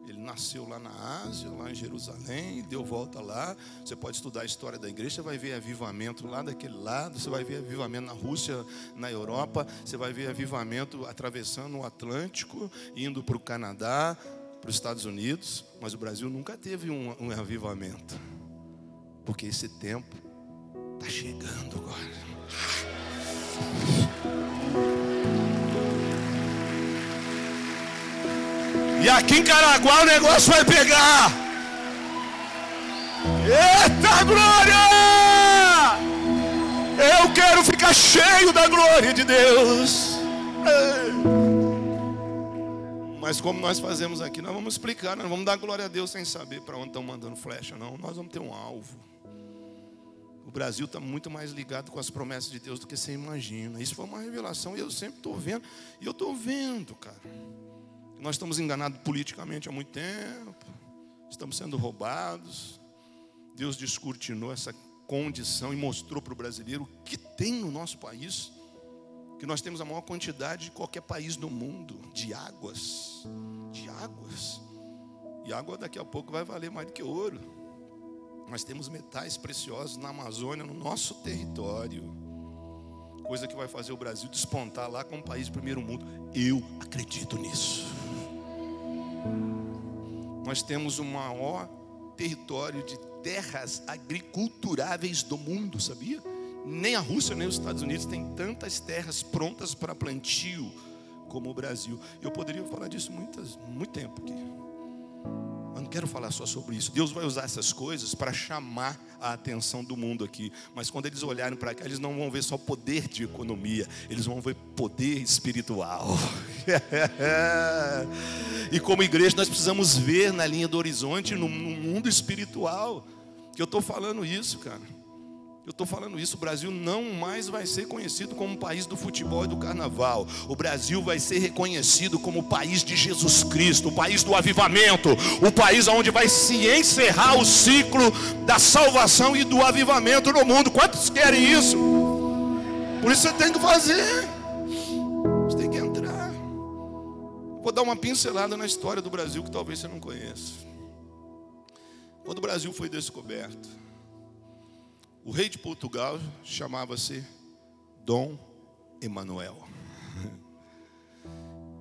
Ele nasceu lá na Ásia, lá em Jerusalém, deu volta lá. Você pode estudar a história da igreja, você vai ver avivamento lá daquele lado, você vai ver avivamento na Rússia, na Europa, você vai ver avivamento atravessando o Atlântico, indo para o Canadá, para os Estados Unidos. Mas o Brasil nunca teve um, um avivamento. Porque esse tempo está chegando agora. E aqui em Caraguá o negócio vai pegar. Eita glória! Eu quero ficar cheio da glória de Deus. Mas como nós fazemos aqui, nós vamos explicar, nós vamos dar glória a Deus sem saber para onde estão mandando flecha, não. Nós vamos ter um alvo. O Brasil está muito mais ligado com as promessas de Deus do que você imagina. Isso foi uma revelação e eu sempre estou vendo. E eu estou vendo, cara. Nós estamos enganados politicamente há muito tempo. Estamos sendo roubados. Deus descortinou essa condição e mostrou para o brasileiro o que tem no nosso país. Que nós temos a maior quantidade de qualquer país do mundo de águas. De águas. E água daqui a pouco vai valer mais do que ouro. Nós temos metais preciosos na Amazônia, no nosso território. Coisa que vai fazer o Brasil despontar lá como país de primeiro mundo. Eu acredito nisso. Nós temos o maior território de terras agriculturáveis do mundo, sabia? Nem a Rússia nem os Estados Unidos têm tantas terras prontas para plantio como o Brasil. Eu poderia falar disso muitas, muito tempo aqui não quero falar só sobre isso. Deus vai usar essas coisas para chamar a atenção do mundo aqui. Mas quando eles olharem para cá, eles não vão ver só poder de economia, eles vão ver poder espiritual. e como igreja, nós precisamos ver na linha do horizonte, no mundo espiritual. Que eu estou falando isso, cara. Eu estou falando isso, o Brasil não mais vai ser conhecido como país do futebol e do carnaval. O Brasil vai ser reconhecido como o país de Jesus Cristo, o país do avivamento, o país onde vai se encerrar o ciclo da salvação e do avivamento no mundo. Quantos querem isso? Por isso você tem que fazer. Você tem que entrar. Vou dar uma pincelada na história do Brasil que talvez você não conheça. Quando o Brasil foi descoberto, o rei de Portugal chamava-se Dom Emanuel.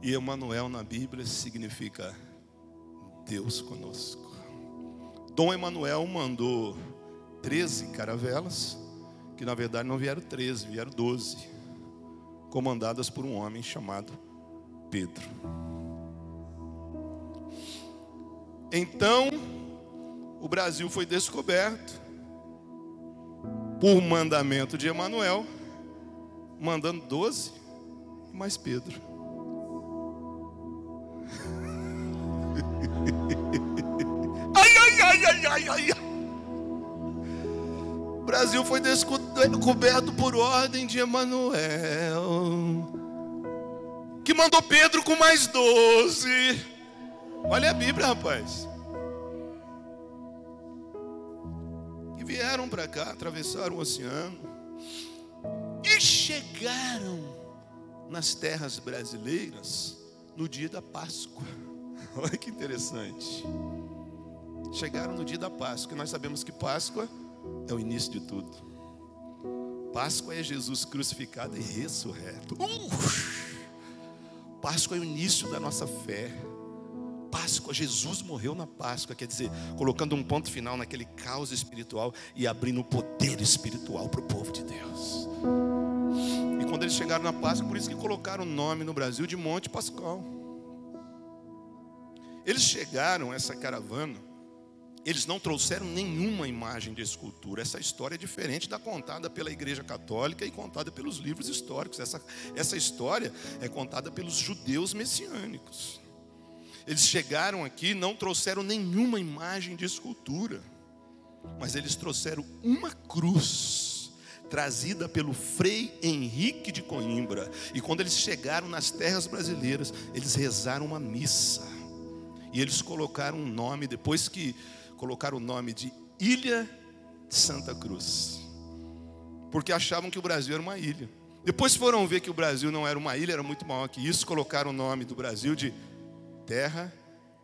E Emanuel na Bíblia significa Deus conosco. Dom Emanuel mandou 13 caravelas, que na verdade não vieram 13, vieram 12, comandadas por um homem chamado Pedro. Então, o Brasil foi descoberto por mandamento de Emanuel, mandando doze mais Pedro. ai, ai, ai, ai, ai, ai. O Brasil foi descoberto por ordem de Emanuel, que mandou Pedro com mais doze. Olha a Bíblia, rapaz. Vieram para cá, atravessaram o oceano e chegaram nas terras brasileiras no dia da Páscoa. Olha que interessante. Chegaram no dia da Páscoa, e nós sabemos que Páscoa é o início de tudo. Páscoa é Jesus crucificado e ressurreto. Uh! Páscoa é o início da nossa fé. Páscoa, Jesus morreu na Páscoa, quer dizer, colocando um ponto final naquele caos espiritual e abrindo o poder espiritual para o povo de Deus. E quando eles chegaram na Páscoa, por isso que colocaram o nome no Brasil de Monte Pascal. Eles chegaram, essa caravana, eles não trouxeram nenhuma imagem de escultura. Essa história é diferente da contada pela Igreja Católica e contada pelos livros históricos. Essa, essa história é contada pelos judeus messiânicos. Eles chegaram aqui, não trouxeram nenhuma imagem de escultura, mas eles trouxeram uma cruz, trazida pelo Frei Henrique de Coimbra. E quando eles chegaram nas terras brasileiras, eles rezaram uma missa. E eles colocaram um nome, depois que colocaram o nome de Ilha de Santa Cruz, porque achavam que o Brasil era uma ilha. Depois foram ver que o Brasil não era uma ilha, era muito maior que isso, colocaram o nome do Brasil de terra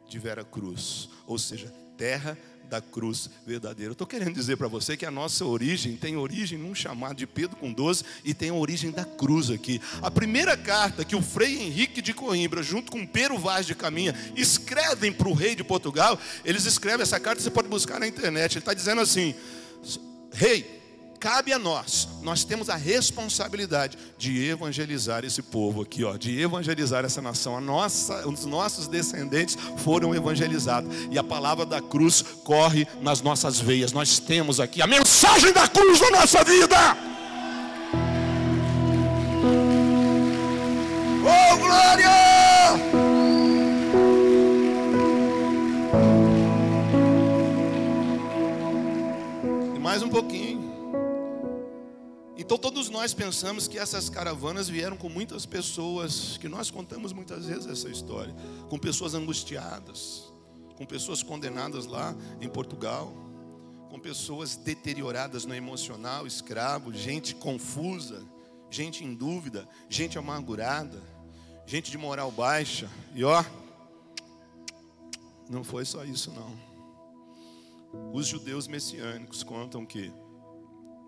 de Vera Cruz, ou seja, terra da cruz verdadeira. Estou querendo dizer para você que a nossa origem tem origem num chamado de Pedro com 12 e tem a origem da cruz aqui. A primeira carta que o Frei Henrique de Coimbra, junto com Pero Vaz de Caminha, escrevem para o rei de Portugal, eles escrevem essa carta, você pode buscar na internet. Ele está dizendo assim: Rei, cabe a nós, nós temos a responsabilidade de evangelizar esse povo aqui, ó, de evangelizar essa nação. A nossa, os nossos descendentes foram evangelizados e a palavra da cruz corre nas nossas veias. Nós temos aqui a mensagem da cruz na nossa vida. Nós pensamos que essas caravanas vieram com muitas pessoas, que nós contamos muitas vezes essa história, com pessoas angustiadas, com pessoas condenadas lá em Portugal, com pessoas deterioradas no emocional, escravo, gente confusa, gente em dúvida, gente amargurada, gente de moral baixa. E ó, não foi só isso não. Os judeus messiânicos contam que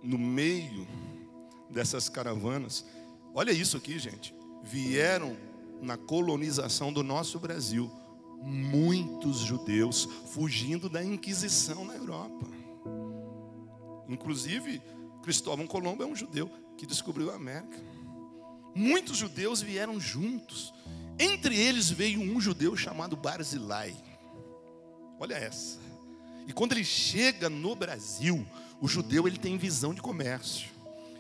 no meio dessas caravanas, olha isso aqui, gente. Vieram na colonização do nosso Brasil muitos judeus fugindo da Inquisição na Europa. Inclusive, Cristóvão Colombo é um judeu que descobriu a América. Muitos judeus vieram juntos. Entre eles veio um judeu chamado Barzilai. Olha essa. E quando ele chega no Brasil, o judeu ele tem visão de comércio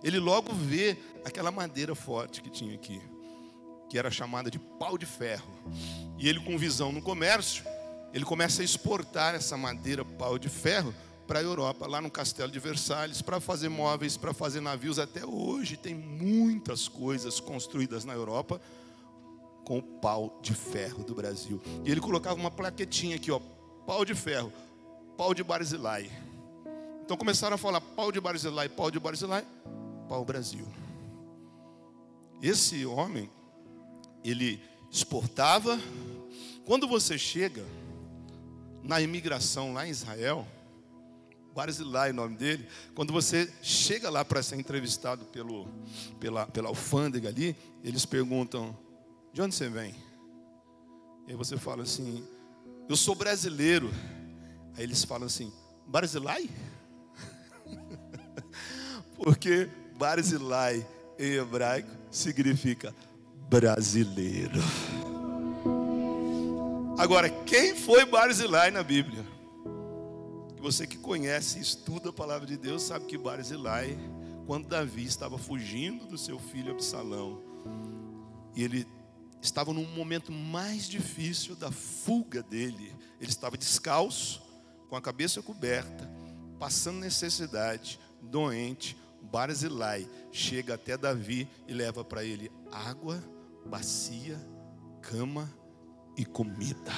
ele logo vê aquela madeira forte que tinha aqui, que era chamada de pau de ferro. E ele, com visão no comércio, ele começa a exportar essa madeira pau de ferro para a Europa, lá no Castelo de Versalhes, para fazer móveis, para fazer navios. Até hoje tem muitas coisas construídas na Europa com o pau de ferro do Brasil. E ele colocava uma plaquetinha aqui, ó, pau de ferro, pau de Barzilai. Então começaram a falar pau de Barzilai, pau de Barzilai, pau Brasil. Esse homem, ele exportava. Quando você chega na imigração lá em Israel, Barzilai é o nome dele, quando você chega lá para ser entrevistado pelo, pela, pela alfândega ali, eles perguntam, de onde você vem? E aí você fala assim, eu sou brasileiro. Aí eles falam assim, Barzilai? Porque Barzilai em hebraico significa brasileiro. Agora, quem foi Barzilai na Bíblia? Você que conhece e estuda a palavra de Deus sabe que Barzilai, quando Davi estava fugindo do seu filho Absalão, e ele estava num momento mais difícil da fuga dele, ele estava descalço, com a cabeça coberta, passando necessidade, doente, Barzilai chega até Davi e leva para ele água, bacia, cama e comida.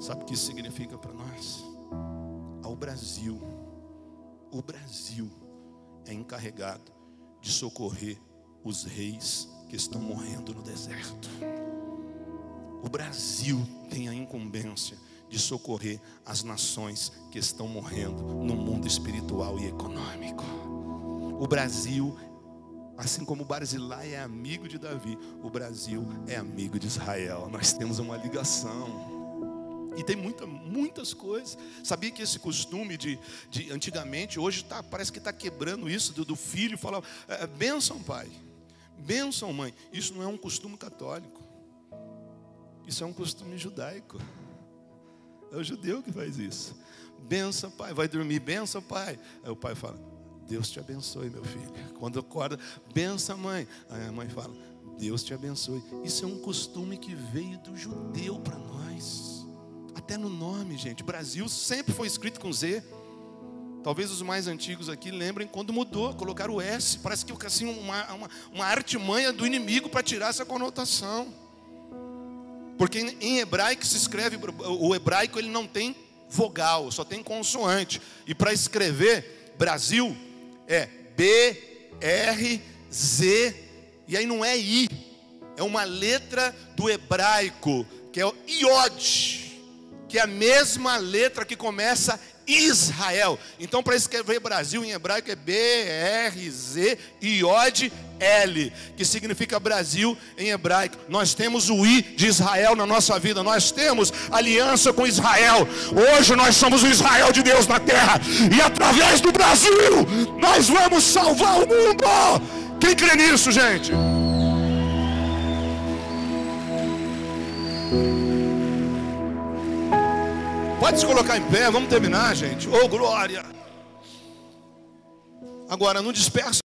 Sabe o que isso significa para nós? Ao Brasil, o Brasil é encarregado de socorrer os reis que estão morrendo no deserto. O Brasil tem a incumbência de socorrer as nações que estão morrendo no mundo espiritual e econômico. O Brasil Assim como Barzilai é amigo de Davi, o Brasil é amigo de Israel. Nós temos uma ligação. E tem muita, muitas coisas. Sabia que esse costume de, de antigamente, hoje tá, parece que está quebrando isso do, do filho falar, é, é, benção pai, benção mãe. Isso não é um costume católico. Isso é um costume judaico. É o judeu que faz isso. Benção pai, vai dormir, benção pai. Aí o pai fala, Deus te abençoe, meu filho. Quando acorda, benção, mãe. Aí a mãe fala, Deus te abençoe. Isso é um costume que veio do judeu para nós. Até no nome, gente. Brasil sempre foi escrito com Z. Talvez os mais antigos aqui lembrem quando mudou, colocaram o S. Parece que assim, uma, uma, uma artimanha do inimigo para tirar essa conotação. Porque em hebraico se escreve, o hebraico ele não tem vogal, só tem consoante. E para escrever Brasil, é B, R, Z, e aí não é I, é uma letra do hebraico, que é o Iod, que é a mesma letra que começa Israel. Então, para escrever Brasil em hebraico é B, R, Z, Iod, L, que significa Brasil em hebraico. Nós temos o I de Israel na nossa vida, nós temos aliança com Israel. Hoje nós somos o Israel de Deus na terra, e através do Brasil nós vamos salvar o mundo. Quem crê nisso, gente? Pode se colocar em pé, vamos terminar, gente. Oh, glória! Agora, não dispersa.